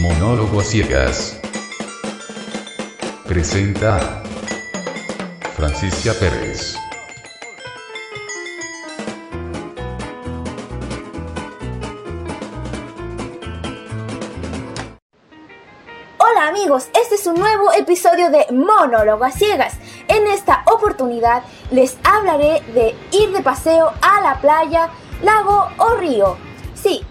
Monólogo a ciegas. Presenta Francisca Pérez. Hola amigos, este es un nuevo episodio de Monólogo a Ciegas. En esta oportunidad les hablaré de ir de paseo a la playa, lago o río. Sí,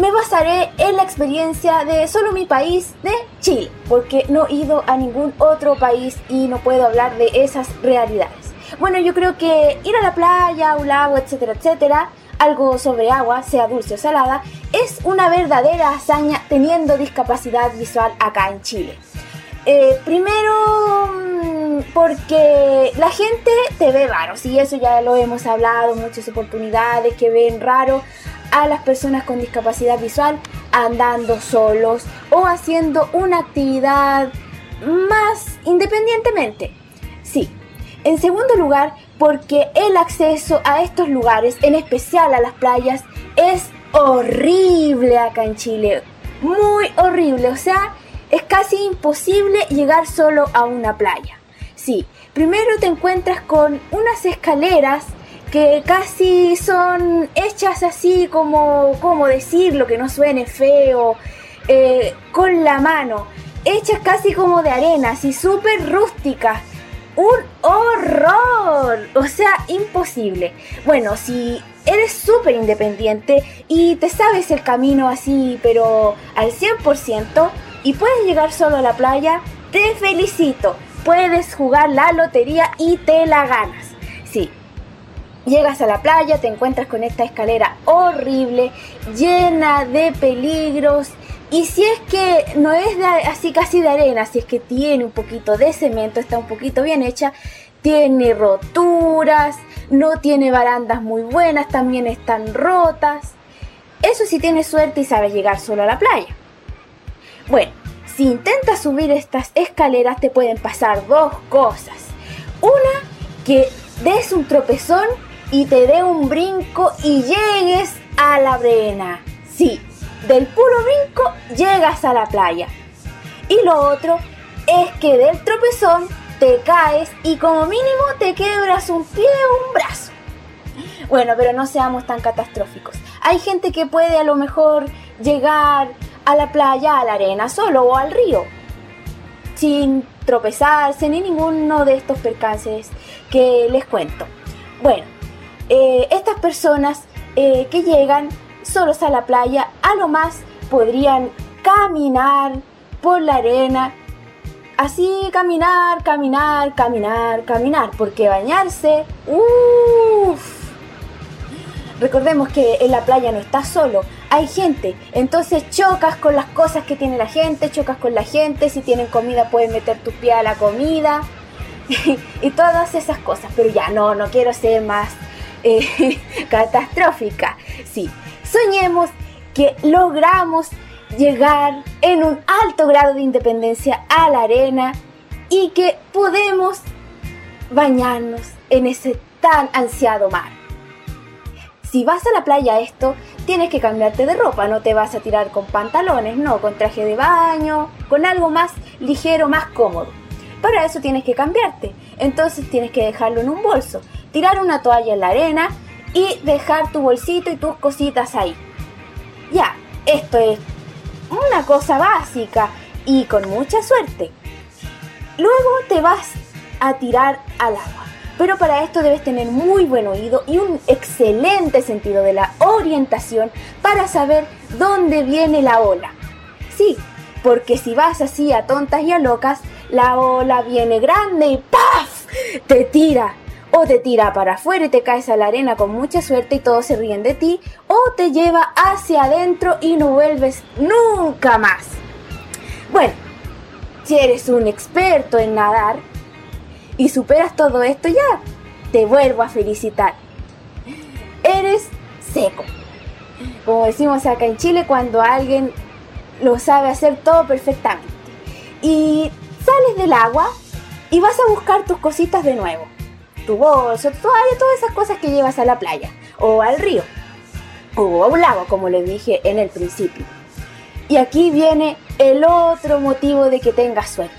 me basaré en la experiencia de solo mi país, de Chile, porque no he ido a ningún otro país y no puedo hablar de esas realidades. Bueno, yo creo que ir a la playa, un lago, etcétera, etcétera, algo sobre agua, sea dulce o salada, es una verdadera hazaña teniendo discapacidad visual acá en Chile. Eh, primero, mm, porque la gente te ve raro, sí, eso ya lo hemos hablado, muchas oportunidades que ven raro a las personas con discapacidad visual andando solos o haciendo una actividad más independientemente. Sí. En segundo lugar, porque el acceso a estos lugares, en especial a las playas, es horrible acá en Chile. Muy horrible. O sea, es casi imposible llegar solo a una playa. Sí, primero te encuentras con unas escaleras que casi son hechas así como, como decirlo, que no suene feo, eh, con la mano, hechas casi como de arena, así súper rústicas. Un horror, o sea, imposible. Bueno, si eres súper independiente y te sabes el camino así, pero al 100%, y puedes llegar solo a la playa, te felicito. Puedes jugar la lotería y te la ganas. Sí, Llegas a la playa, te encuentras con esta escalera horrible, llena de peligros. Y si es que no es así casi de arena, si es que tiene un poquito de cemento, está un poquito bien hecha, tiene roturas, no tiene barandas muy buenas, también están rotas. Eso si tienes suerte y sabes llegar solo a la playa. Bueno, si intentas subir estas escaleras te pueden pasar dos cosas. Una, que des un tropezón y te dé un brinco y llegues a la arena. Sí, del puro brinco llegas a la playa. Y lo otro es que del tropezón te caes y como mínimo te quebras un pie o un brazo. Bueno, pero no seamos tan catastróficos. Hay gente que puede a lo mejor llegar a la playa, a la arena solo o al río, sin tropezarse ni ninguno de estos percances que les cuento. Bueno, eh, estas personas eh, que llegan solos a la playa, a lo más podrían caminar por la arena. Así caminar, caminar, caminar, caminar, porque bañarse, uff. Recordemos que en la playa no estás solo, hay gente, entonces chocas con las cosas que tiene la gente, chocas con la gente, si tienen comida puedes meter tu pie a la comida y todas esas cosas, pero ya no, no quiero ser más eh, catastrófica. Sí, soñemos que logramos llegar en un alto grado de independencia a la arena y que podemos bañarnos en ese tan ansiado mar. Si vas a la playa esto, tienes que cambiarte de ropa, no te vas a tirar con pantalones, no, con traje de baño, con algo más ligero, más cómodo. Para eso tienes que cambiarte, entonces tienes que dejarlo en un bolso tirar una toalla en la arena y dejar tu bolsito y tus cositas ahí. Ya, esto es una cosa básica y con mucha suerte. Luego te vas a tirar al agua. Pero para esto debes tener muy buen oído y un excelente sentido de la orientación para saber dónde viene la ola. Sí, porque si vas así a tontas y a locas, la ola viene grande y ¡paf! te tira o te tira para afuera y te caes a la arena con mucha suerte y todos se ríen de ti, o te lleva hacia adentro y no vuelves nunca más. Bueno, si eres un experto en nadar y superas todo esto ya, te vuelvo a felicitar. Eres seco. Como decimos acá en Chile, cuando alguien lo sabe hacer todo perfectamente. Y sales del agua y vas a buscar tus cositas de nuevo tu bolso, toalla, todas esas cosas que llevas a la playa o al río o a un lago, como les dije en el principio. Y aquí viene el otro motivo de que tengas suerte.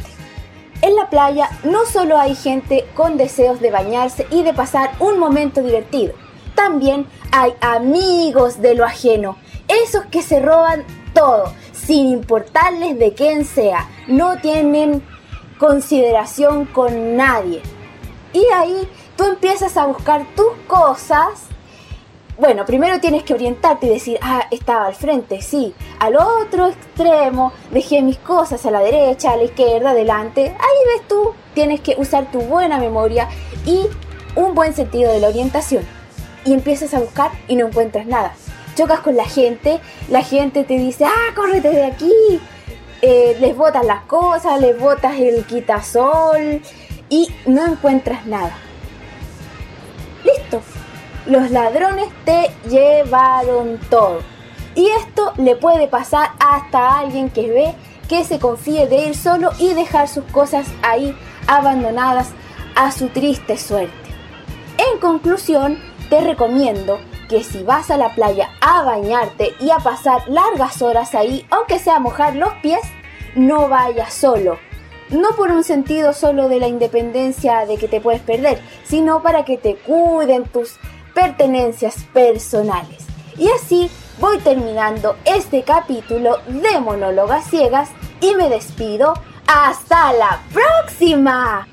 En la playa no solo hay gente con deseos de bañarse y de pasar un momento divertido, también hay amigos de lo ajeno, esos que se roban todo, sin importarles de quién sea, no tienen consideración con nadie. Y ahí tú empiezas a buscar tus cosas bueno, primero tienes que orientarte y decir, ah, estaba al frente, sí. Al otro extremo dejé mis cosas a la derecha, a la izquierda, adelante. Ahí ves tú, tienes que usar tu buena memoria y un buen sentido de la orientación. Y empiezas a buscar y no encuentras nada. Chocas con la gente, la gente te dice, ah, córrete de aquí. Eh, les botas las cosas, les botas el quitasol y no encuentras nada. Listo, los ladrones te llevaron todo. Y esto le puede pasar hasta a alguien que ve que se confíe de ir solo y dejar sus cosas ahí abandonadas a su triste suerte. En conclusión, te recomiendo que si vas a la playa a bañarte y a pasar largas horas ahí, aunque sea mojar los pies, no vayas solo. No por un sentido solo de la independencia de que te puedes perder, sino para que te cuiden tus pertenencias personales. Y así voy terminando este capítulo de Monólogas Ciegas y me despido. ¡Hasta la próxima!